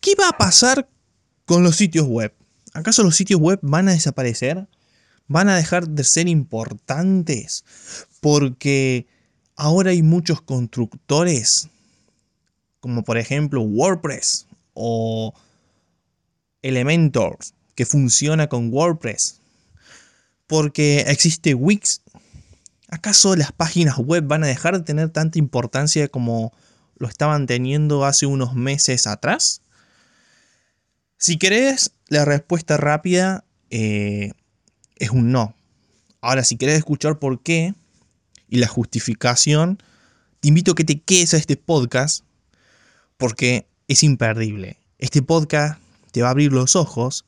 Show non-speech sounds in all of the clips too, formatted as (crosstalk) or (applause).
¿Qué va a pasar con los sitios web? ¿Acaso los sitios web van a desaparecer? ¿Van a dejar de ser importantes? Porque ahora hay muchos constructores, como por ejemplo WordPress o Elementor, que funciona con WordPress. Porque existe Wix. ¿Acaso las páginas web van a dejar de tener tanta importancia como lo estaban teniendo hace unos meses atrás? Si querés la respuesta rápida eh, es un no. Ahora, si querés escuchar por qué y la justificación, te invito a que te quedes a este podcast porque es imperdible. Este podcast te va a abrir los ojos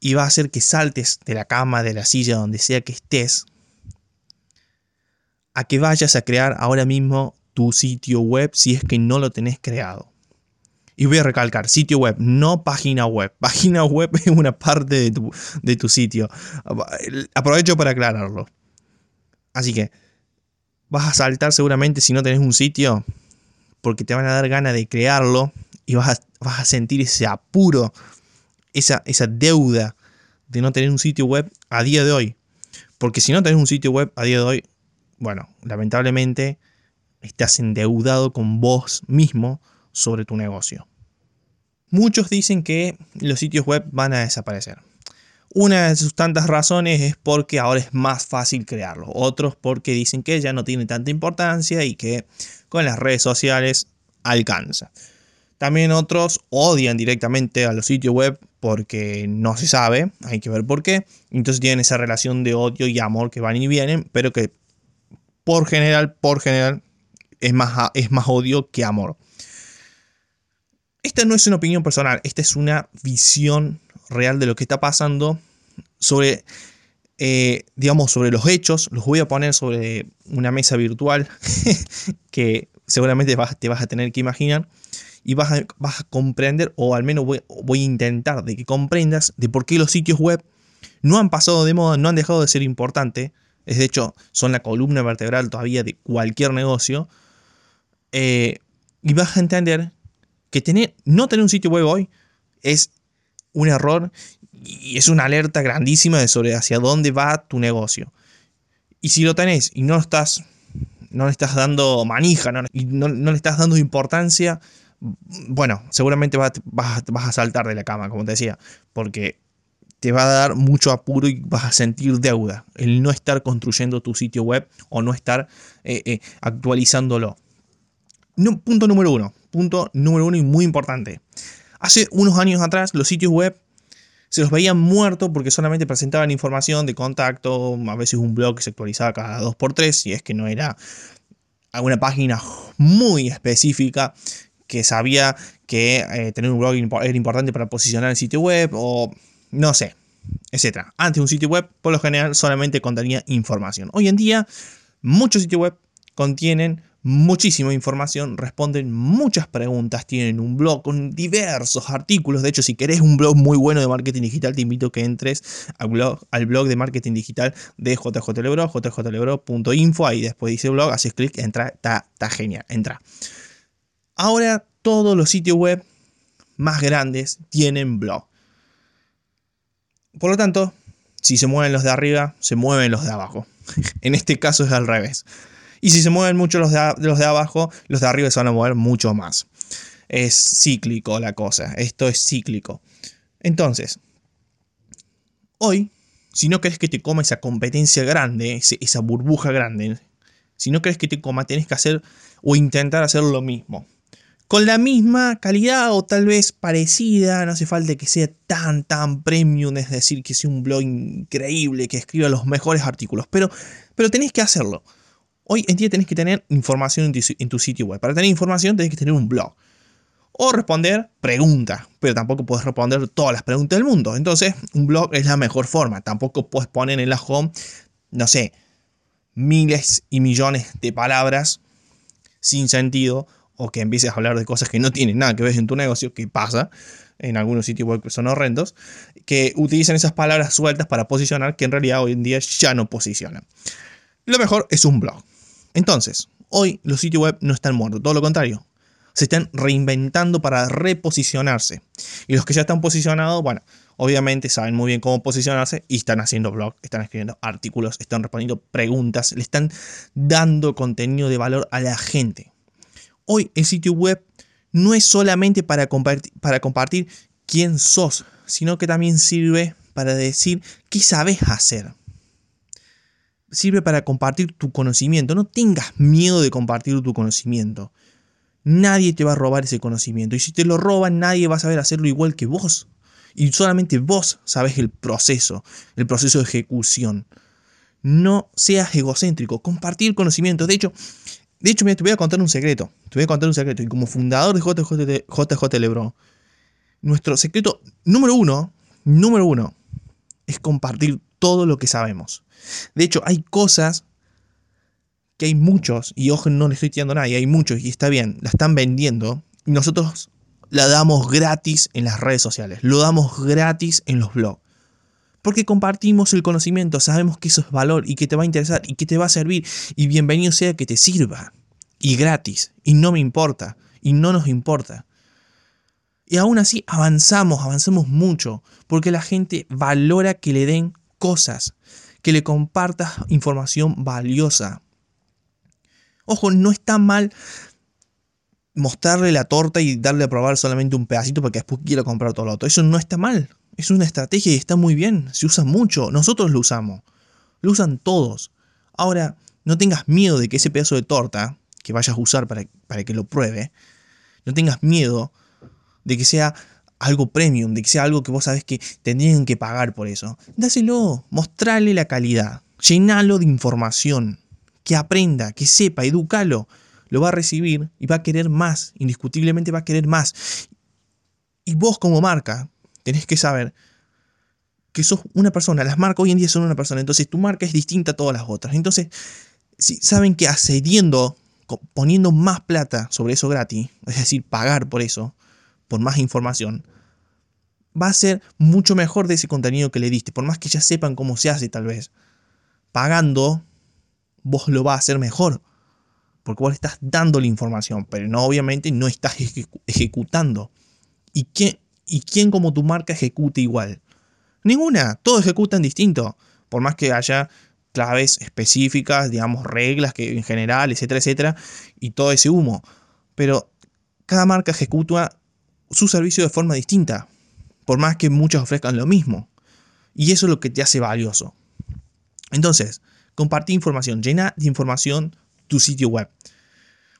y va a hacer que saltes de la cama, de la silla, donde sea que estés, a que vayas a crear ahora mismo tu sitio web si es que no lo tenés creado. Y voy a recalcar, sitio web, no página web. (laughs) Página web es una parte de tu, de tu sitio. Aprovecho para aclararlo. Así que vas a saltar seguramente si no tenés un sitio, porque te van a dar ganas de crearlo y vas a, vas a sentir ese apuro, esa, esa deuda de no tener un sitio web a día de hoy. Porque si no tenés un sitio web a día de hoy, bueno, lamentablemente estás endeudado con vos mismo sobre tu negocio. Muchos dicen que los sitios web van a desaparecer. Una de sus tantas razones es porque ahora es más fácil crearlos. Otros porque dicen que ya no tiene tanta importancia y que con las redes sociales alcanza. También otros odian directamente a los sitios web porque no se sabe, hay que ver por qué. Entonces tienen esa relación de odio y amor que van y vienen, pero que por general, por general, es más, es más odio que amor. Esta no es una opinión personal, esta es una visión real de lo que está pasando sobre, eh, digamos, sobre los hechos. Los voy a poner sobre una mesa virtual (laughs) que seguramente te vas a tener que imaginar y vas a, vas a comprender, o al menos voy, voy, a intentar de que comprendas de por qué los sitios web no han pasado de moda, no han dejado de ser importantes. Es de hecho, son la columna vertebral todavía de cualquier negocio. Eh, y vas a entender que tener, no tener un sitio web hoy es un error y es una alerta grandísima de sobre hacia dónde va tu negocio. Y si lo tenés y no lo estás, no le estás dando manija y no, no le estás dando importancia, bueno, seguramente vas, a saltar de la cama, como te decía, porque te va a dar mucho apuro y vas a sentir deuda el no estar construyendo tu sitio web o no estar eh, eh, actualizándolo. Punto número uno, punto número uno y muy importante. Hace unos años atrás los sitios web se los veían muertos porque solamente presentaban información de contacto, a veces un blog que se actualizaba cada 2x3, si es que no era alguna página muy específica que sabía que eh, tener un blog era importante para posicionar el sitio web o no sé, etc. Antes un sitio web por lo general solamente contenía información. Hoy en día muchos sitios web contienen muchísima información, responden muchas preguntas, tienen un blog con diversos artículos. De hecho, si querés un blog muy bueno de marketing digital, te invito a que entres al blog, de marketing digital de JJ Lebro. Ahí después dice blog, haces clic, entra, está genial, entra. Ahora todos los sitios web más grandes tienen blog. Por lo tanto, si se mueven los de arriba, se mueven los de abajo. (laughs) en este caso es al revés. Y si se mueven mucho los de, los de abajo, los de arriba se van a mover mucho más. Es cíclico la cosa. Esto es cíclico. Entonces, hoy, si no querés que te coma esa competencia grande, esa burbuja grande, si no querés que te coma, tenés que hacer o intentar hacer lo mismo con la misma calidad o tal vez parecida, no hace falta que sea tan, tan premium, es decir, que sea un blog increíble, que escriba los mejores artículos, pero, pero tenés que hacerlo. Hoy en día tenés que tener información en tu, sitio web. Para tener información tenés que tener un blog. O responder preguntas, pero tampoco puedes responder todas las preguntas del mundo. Entonces, un blog es la mejor forma. Tampoco puedes poner en la home, no sé, miles y millones de palabras sin sentido o que empieces a hablar de cosas que no tienen nada que ver en tu negocio, que pasa en algunos sitios web que son horrendos, que utilizan esas palabras sueltas para posicionar que en realidad hoy en día ya no posicionan. Lo mejor es un blog. Entonces, hoy los sitios web no están muertos, todo lo contrario. se están reinventando para reposicionarse. Y los que ya están posicionados, bueno, obviamente saben muy bien cómo posicionarse y están haciendo blog, están escribiendo artículos, están respondiendo preguntas, le están dando contenido de valor a la gente. Hoy el sitio web no es solamente para para compartir quién sos, sino que también sirve para decir qué sabes hacer. Sirve para compartir tu conocimiento. No tengas miedo de compartir tu conocimiento. Nadie te va a robar ese conocimiento. Y si te lo roban, nadie va a saber hacerlo igual que vos. Y solamente vos sabes el proceso, el proceso de ejecución. No seas egocéntrico. Compartir conocimiento. De hecho, de hecho, mira, te voy a contar un secreto. Te voy a contar un secreto. Y como fundador de JJ Lebron, nuestro secreto número uno, número uno, es compartir todo lo que sabemos. De hecho, hay cosas que hay muchos, y ojo, no le estoy tirando a nadie, hay muchos y está bien, la están vendiendo, y nosotros la damos gratis en las redes sociales, lo damos gratis en los blogs. Porque compartimos el conocimiento, sabemos que eso es valor y que te va a interesar y que te va a servir. Y bienvenido sea que te sirva. Y gratis. Y no me importa. Y no nos importa. Y aún así avanzamos, avanzamos mucho. Porque la gente valora que le den cosas. Que le compartas información valiosa. Ojo, no está mal mostrarle la torta y darle a probar solamente un pedacito porque después quiero comprar todo lo otro. Eso no está mal. Es una estrategia y está muy bien. Se usa mucho. Nosotros lo usamos. Lo usan todos. Ahora, no tengas miedo de que ese pedazo de torta que vayas a usar para, para que lo pruebe, no tengas miedo de que sea algo premium, de que sea algo que vos sabés que tendrían que pagar por eso. Dáselo, mostrale la calidad, llenalo de información, que aprenda, que sepa, educalo. Lo va a recibir y va a querer más, indiscutiblemente va a querer más. Y vos como marca, tenés que saber que sos una persona. Las marcas hoy en día son una persona. Entonces tu marca es distinta a todas las otras. Entonces, si saben que accediendo, poniendo más plata sobre eso gratis, es decir, pagar por eso, por más información, va a ser mucho mejor de ese contenido que le diste. Por más que ya sepan cómo se hace tal vez. Pagando, vos lo vas a hacer mejor. Porque vos estás dando la información, pero no obviamente no estás ejecutando. ¿Y qué, ¿Y quién como tu marca ejecute igual? Ninguna, todos ejecutan distinto. Por más que haya claves específicas, digamos, reglas que en general, etcétera, etcétera, y todo ese humo. Pero cada marca ejecuta su servicio de forma distinta, por más que muchos ofrezcan lo mismo. Y eso es lo que te hace valioso. Entonces, compartir información, llena de información tu sitio web.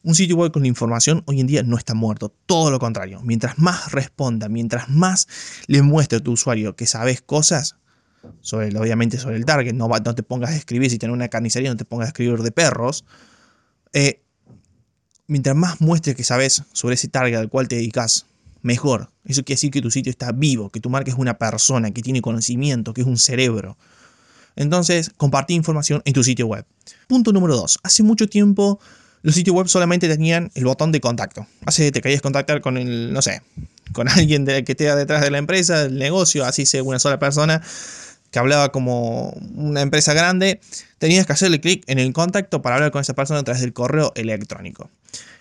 Un sitio web con información hoy en día no está muerto, todo lo contrario. Mientras más responda, mientras más le muestre a tu usuario que sabes cosas, sobre, obviamente sobre el target, no, te pongas a escribir, si tienes una carnicería, no te pongas a escribir de perros. Eh, mientras más muestres que sabes sobre ese target al cual te dedicas, mejor. Eso quiere decir que tu sitio está vivo, que tu marca es una persona, que tiene conocimiento, que es un cerebro. Entonces, compartir información en tu sitio web. Punto número 2. Hace mucho tiempo los sitios web solamente tenían el botón de contacto. Así te querías contactar con el, no sé, con (laughs) alguien de, que esté detrás de la empresa, del negocio, así sea una sola persona que hablaba como una empresa grande, tenías que hacerle clic en el contacto para hablar con esa persona a través del correo electrónico.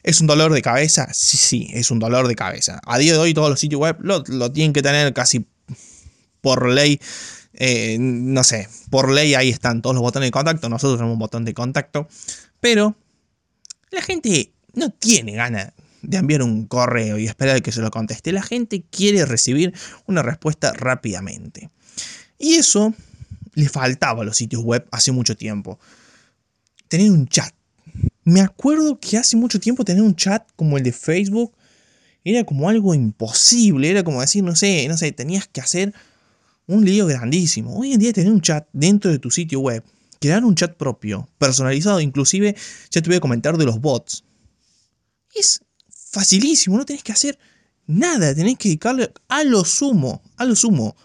¿Es un dolor de cabeza? Sí, sí, es un dolor de cabeza. A día de hoy todos los sitios web lo, tienen que tener casi por ley. Eh, no sé, por ley ahí están todos los botones de contacto. Nosotros tenemos un botón de contacto. Pero la gente no tiene ganas de enviar un correo y esperar que se lo conteste. La gente quiere recibir una respuesta rápidamente. Y eso le faltaba a los sitios web hace mucho tiempo. Tener un chat. Me acuerdo que hace mucho tiempo tener un chat como el de Facebook era como algo imposible. Era como decir, no sé, no sé, tenías que hacer un lío grandísimo. Hoy en día tener un chat dentro de tu sitio web crear un chat propio, personalizado, inclusive ya te voy a comentar de los bots. Es facilísimo, no tenés que hacer nada, tenés que dedicarle a lo sumo, a lo sumo,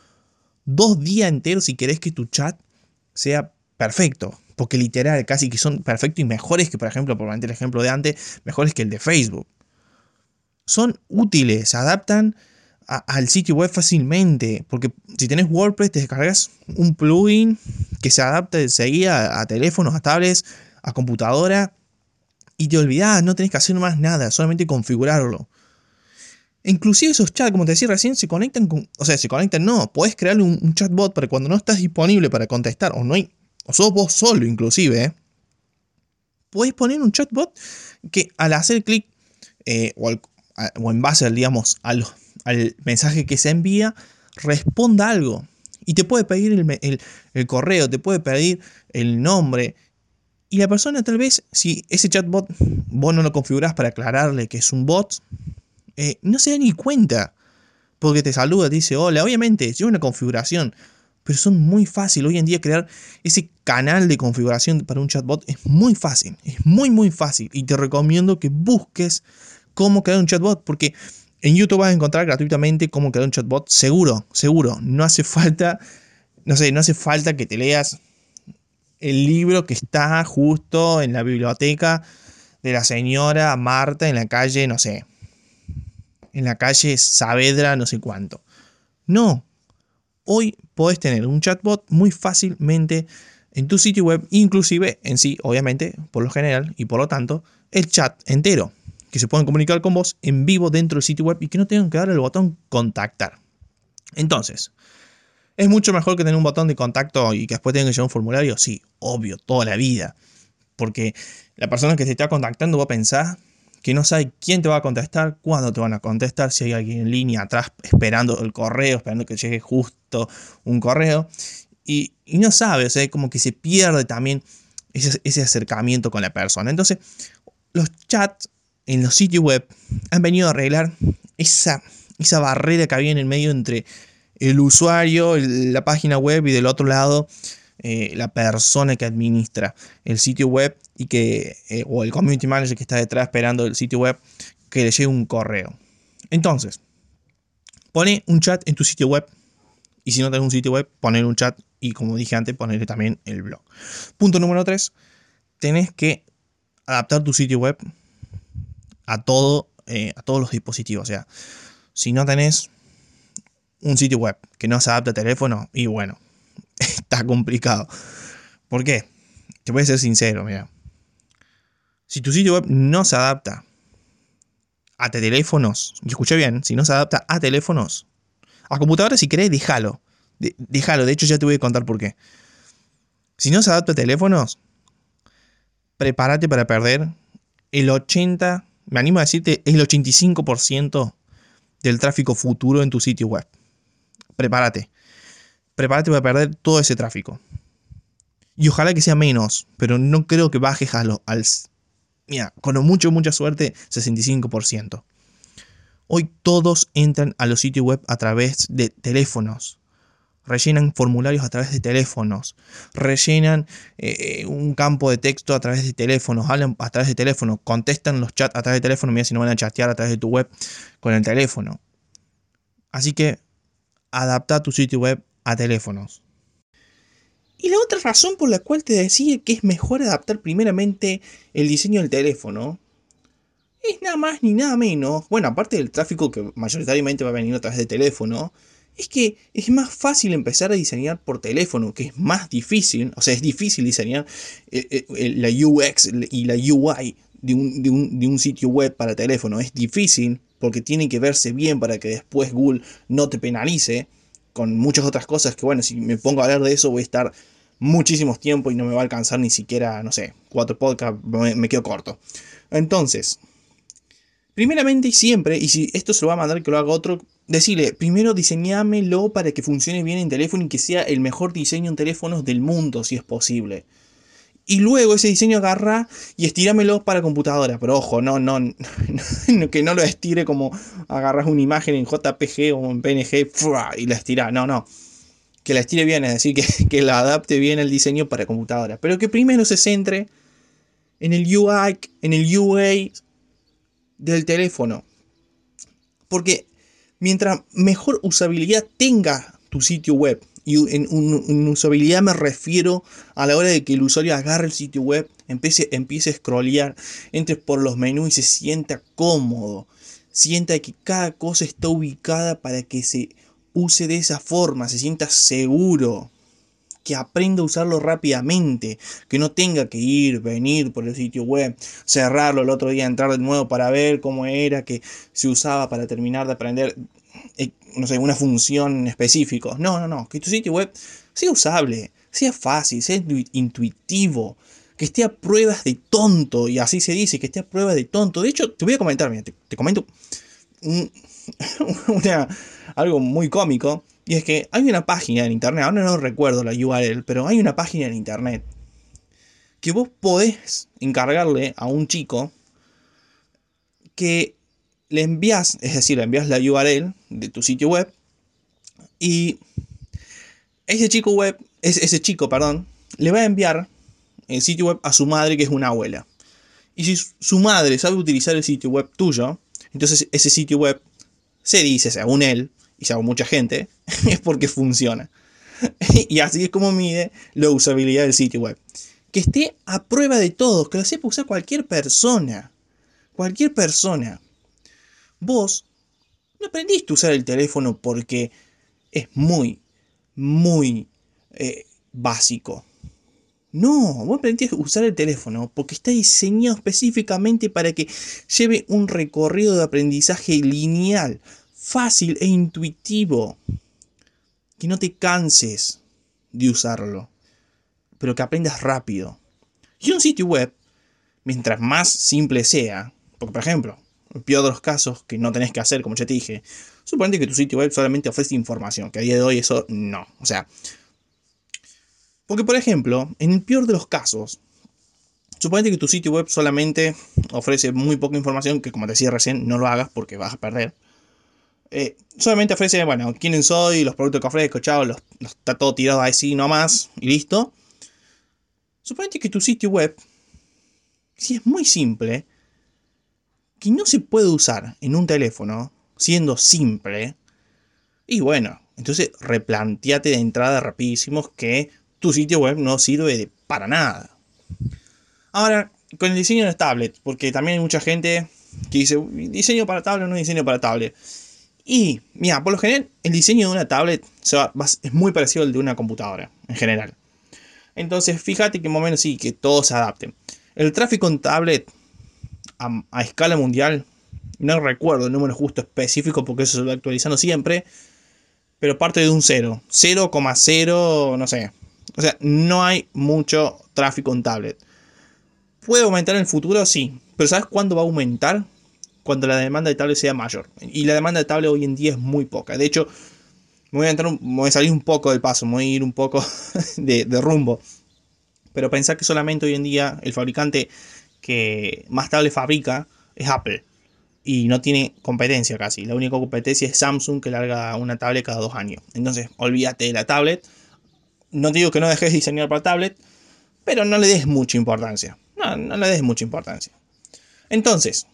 dos días enteros si querés que tu chat sea perfecto. Porque literal, casi que son perfectos y mejores que, por ejemplo, por el ejemplo de antes, mejores que el de Facebook. Son útiles, se adaptan al sitio web fácilmente. Porque si tenés WordPress, te descargas un plugin que se adapta enseguida a, teléfonos, a tablets, a computadora. y te olvidás, no tenés que hacer más nada, solamente configurarlo. Inclusive esos chats, como te decía recién, se conectan con, o sea, se conectan, no, podés crearle un, chatbot para cuando no estás disponible para contestar, o no hay, o sos vos solo inclusive, ¿eh? podés poner un chatbot que al hacer clic, eh, o, en base, digamos, al, mensaje que se envía, responda algo. Y te puede pedir el, el, correo, te puede pedir el nombre. Y la persona tal vez, si ese chatbot vos no lo configurás para aclararle que es un bot, eh, no se da ni cuenta. Porque te saluda, te dice hola. Obviamente, es una configuración. Pero son muy fácil. Hoy en día crear ese canal de configuración para un chatbot es muy fácil. Es muy, muy fácil. Y te recomiendo que busques cómo crear un chatbot. Porque en YouTube vas a encontrar gratuitamente cómo crear un chatbot. Seguro, seguro. No hace falta. No sé, no hace falta que te leas el libro que está justo en la biblioteca de la señora Marta en la calle, no sé, en la calle Saavedra, no sé cuánto. No. Hoy podés tener un chatbot muy fácilmente en tu sitio web, inclusive en sí, obviamente, por lo general, y por lo tanto, el chat entero, que se puedan comunicar con vos en vivo dentro del sitio web y que no tengan que dar el botón contactar. Entonces, ¿es mucho mejor que tener un botón de contacto y que después tengan que llenar un formulario? Sí, obvio, toda la vida. Porque la persona que te está contactando va a pensar que no sabe quién te va a contestar, cuándo te van a contestar, si hay alguien en línea atrás esperando el correo, esperando que llegue justo un correo. Y, no sabe, o sea, como que se pierde también ese, acercamiento con la persona. Entonces, los chats en los sitios web han venido a arreglar esa, barrera que había en el medio entre el usuario, la página web y del otro lado eh, la persona que administra el sitio web y que, eh, o el community manager que está detrás esperando el sitio web, que le llegue un correo. Entonces, pone un chat en tu sitio web. Y si no tenés un sitio web, poner un chat y como dije antes, ponerle también el blog. Punto número 3. Tenés que adaptar tu sitio web a todo, eh, a todos los dispositivos. O sea, si no tenés un sitio web que no se adapta a teléfono, y bueno, (laughs) está complicado. ¿Por qué? Te voy a ser sincero, mira. Si tu sitio web no se adapta a teléfonos, y escuché bien, si no se adapta a teléfonos, a computadoras si querés, déjalo. déjalo, de hecho ya te voy a contar por qué. Si no se adapta a teléfonos, prepárate para perder el 80, me animo a decirte, el 85% del tráfico futuro en tu sitio web. Prepárate prepárate para perder todo ese tráfico. Y ojalá que sea menos, pero no creo que bajes al, al mira, con mucho, mucha suerte, 65%. Hoy todos entran a los sitios web a través de teléfonos. Rellenan formularios a través de teléfonos. Rellenan eh, un campo de texto a través de teléfonos. Hablan a través de teléfono. Contestan los chats a través de teléfono. Mira si no van a chatear a través de tu web con el teléfono. Así que adapta tu sitio web a teléfonos. Y la otra razón por la cual te decía que es mejor adaptar primeramente el diseño del teléfono es nada más ni nada menos, bueno, aparte del tráfico que mayoritariamente va a venir a través de teléfono, es que es más fácil empezar a diseñar por teléfono, que es más difícil, o sea, es difícil diseñar eh, eh, la UX y la UI de un, de, un, de un, sitio web para teléfono. Es difícil porque tiene que verse bien para que después Google no te penalice con muchas otras cosas que, bueno, si me pongo a hablar de eso voy a estar muchísimos tiempo y no me va a alcanzar ni siquiera, no sé, cuatro podcasts, me, quedo corto. Entonces, primeramente y siempre, y si esto se lo va a mandar que lo haga otro, decirle, primero diseñámelo para que funcione bien en teléfono y que sea el mejor diseño en teléfonos del mundo, si es posible. Y luego ese diseño agarra y estíramelo para computadora. Pero ojo, no, (laughs) no, que no lo estire como agarras una imagen en JPG o en PNG y la estira. No, no. Que la estire bien, es decir, que, (laughs) que la adapte bien el diseño para computadora. Pero que primero se centre en el UI, en el UA del teléfono. Porque mientras mejor usabilidad tenga tu sitio web, y en, usabilidad me refiero a la hora de que el usuario agarre el sitio web, empiece, empiece a scrollear, entre por los menús y se sienta cómodo. Sienta que cada cosa está ubicada para que se use de esa forma, se sienta seguro. que aprenda a usarlo rápidamente, que no tenga que ir, venir por el sitio web, cerrarlo el otro día, entrar de nuevo para ver cómo era que se usaba para terminar de aprender, no sé, una función específica. No, no, no, que tu sitio web sea usable, sea fácil, sea intuitivo, que esté a pruebas de tonto, y así se dice, que esté a pruebas de tonto. De hecho, te voy a comentar, mira, te, comento (laughs) algo muy cómico y es que hay una página en internet, ahora no recuerdo la URL, pero hay una página en internet que vos podés encargarle a un chico que le envías, es decir, le envías la URL de tu sitio web y ese chico web, ese chico, perdón, le va a enviar el sitio web a su madre que es una abuela. Y si su madre sabe utilizar el sitio web tuyo, entonces ese sitio web se dice, según él, y según mucha gente, (laughs) es porque funciona. (laughs) y así es como mide la usabilidad del sitio web. Que esté a prueba de todo, que lo sepa usar cualquier persona. Cualquier persona. Vos no aprendiste a usar el teléfono porque es muy, muy eh, básico. No, vos aprendiste a usar el teléfono porque está diseñado específicamente para que lleve un recorrido de aprendizaje lineal, fácil e intuitivo. Que no te canses de usarlo, pero que aprendas rápido. Y un sitio web, mientras más simple sea, porque por ejemplo, peor de los casos que no tenés que hacer, como ya te dije, suponete que tu sitio web solamente ofrece información, que a día de hoy eso no. O sea, porque por ejemplo, en el peor de los casos, suponete que tu sitio web solamente ofrece muy poca información, que como te decía recién, no lo hagas porque vas a perder. Eh, solamente ofrece, bueno, quién soy, los productos que ofrezco, chao, los, está todo tirado así nomás y listo. Suponete que tu sitio web, si es muy simple, que no se puede usar en un teléfono, siendo simple, y bueno, entonces replanteate de entrada rapidísimos que tu sitio web no sirve para nada. Ahora, con el diseño de tablet, porque también hay mucha gente que dice, diseño para tablet, no diseño para tablet. Y, mira, por lo general, el diseño de una tablet es muy parecido al de una computadora, en general. Entonces, fíjate que más o menos sí, que todo se adapte. El tráfico en tablet a, escala mundial, no recuerdo el número justo específico porque eso se va actualizando siempre, pero parte de un 0. 0,0, no sé. O sea, no hay mucho tráfico en tablet. ¿Puede aumentar en el futuro? Sí. Pero ¿sabes cuándo va a aumentar? cuando la demanda de tablet sea mayor. Y la demanda de tablet hoy en día es muy poca. De hecho, me voy a, entrar, voy a salir un poco del paso, me voy a ir un poco (laughs) de, rumbo. Pero pensar que solamente hoy en día el fabricante que más tablet fabrica es Apple. Y no tiene competencia casi. La única competencia es Samsung que larga una tablet cada dos años. Entonces, olvídate de la tablet. No te digo que no dejes de diseñar para tablet, pero no le des mucha importancia. No, no le des mucha importancia. Entonces,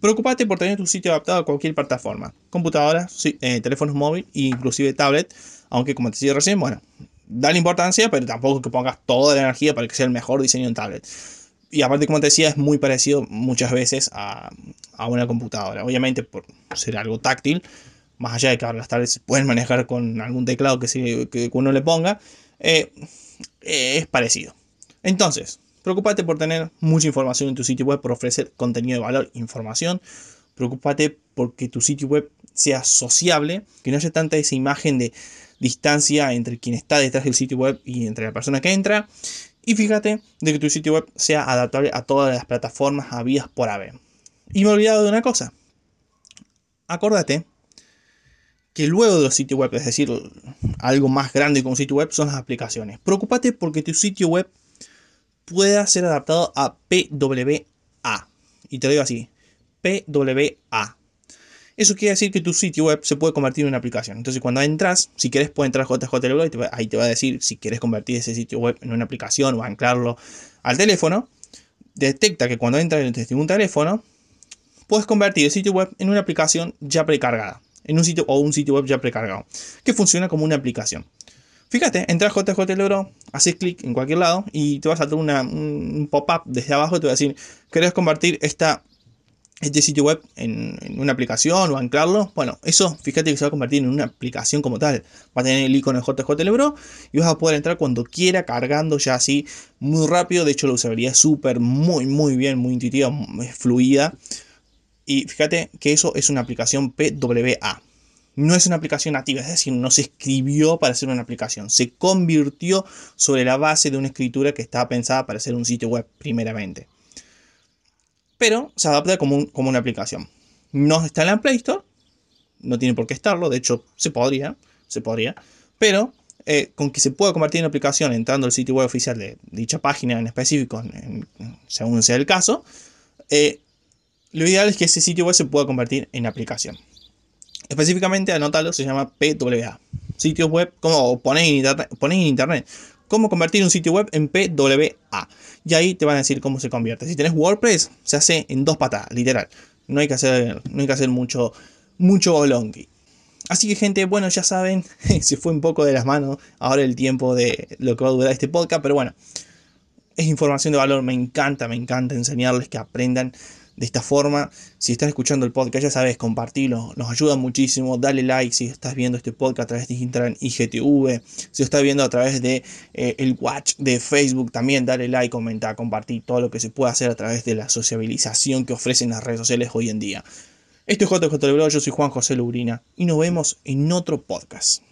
Preocupate por tener tu sitio adaptado a cualquier plataforma, computadoras, eh, teléfonos móviles e inclusive tablet, aunque como te decía recién, bueno, dale importancia, pero tampoco que pongas toda la energía para que sea el mejor diseño en tablet. Y aparte, como te decía, es muy parecido muchas veces a, una computadora. Obviamente, por ser algo táctil, más allá de que ahora las tablets se pueden manejar con algún teclado que, que uno le ponga, eh, es parecido. Entonces, Preocúpate por tener mucha información en tu sitio web, por ofrecer contenido de valor, información. Preocúpate porque tu sitio web sea sociable, que no haya tanta esa imagen de distancia entre quien está detrás del sitio web y entre la persona que entra. Y fíjate de que tu sitio web sea adaptable a todas las plataformas habidas por haber. Y me he olvidado de una cosa. Acordate que luego de los sitios web, es decir, algo más grande que un sitio web, son las aplicaciones. Preocúpate porque tu sitio web pueda ser adaptado a PWA. Y te lo digo así, PWA. Eso quiere decir que tu sitio web se puede convertir en una aplicación. Entonces, cuando entras, si quieres, puede entrar JJ y ahí te va a decir si quieres convertir ese sitio web en una aplicación o anclarlo al teléfono. Detecta que cuando entras desde un teléfono, puedes convertir el sitio web en una aplicación ya precargada. En un sitio o un sitio web ya precargado. Que funciona como una aplicación. Fíjate, entras JJ haces clic en cualquier lado y te va a saltar un pop-up desde abajo y te va a decir, ¿querés convertir esta este sitio web en, una aplicación o anclarlo, bueno, eso fíjate que se va a convertir en una aplicación como tal. Va a tener el icono de JJ y vas a poder entrar cuando quiera cargando ya así muy rápido. De hecho, la usabilidad es súper, muy, muy bien, muy intuitiva, fluida. Y fíjate que eso es una aplicación PWA. No es una aplicación nativa, es decir, no se escribió para ser una aplicación. Se convirtió sobre la base de una escritura que estaba pensada para ser un sitio web primeramente pero se adapta como, una aplicación. No está en la Play Store, no tiene por qué estarlo, de hecho se podría, se podría, pero eh, con que se pueda convertir en aplicación entrando al sitio web oficial de dicha página en específico, según sea el caso, eh, lo ideal es que ese sitio web se pueda convertir en aplicación. Específicamente, anótalo, se llama PWA. Sitios web, como ponéis en internet cómo convertir un sitio web en PWA. Y ahí te van a decir cómo se convierte. Si tenés WordPress, se hace en dos patadas, literal. No hay que hacer, no hay que hacer mucho, mucho bolonqui. Así que gente, bueno, ya saben, (laughs) se fue un poco de las manos ahora el tiempo de lo que va a durar este podcast, pero bueno, es información de valor, me encanta, me encanta enseñarles que aprendan de esta forma. Si estás escuchando el podcast, ya sabes, compartirlo, nos ayuda muchísimo. Dale like si estás viendo este podcast a través de Instagram IGTV. Si estás viendo a través de eh, el watch de Facebook, también dale like, comenta, compartir todo lo que se puede hacer a través de la sociabilización que ofrecen las redes sociales hoy en día. Esto es JJ yo soy Juan José Lubrina y nos vemos en otro podcast.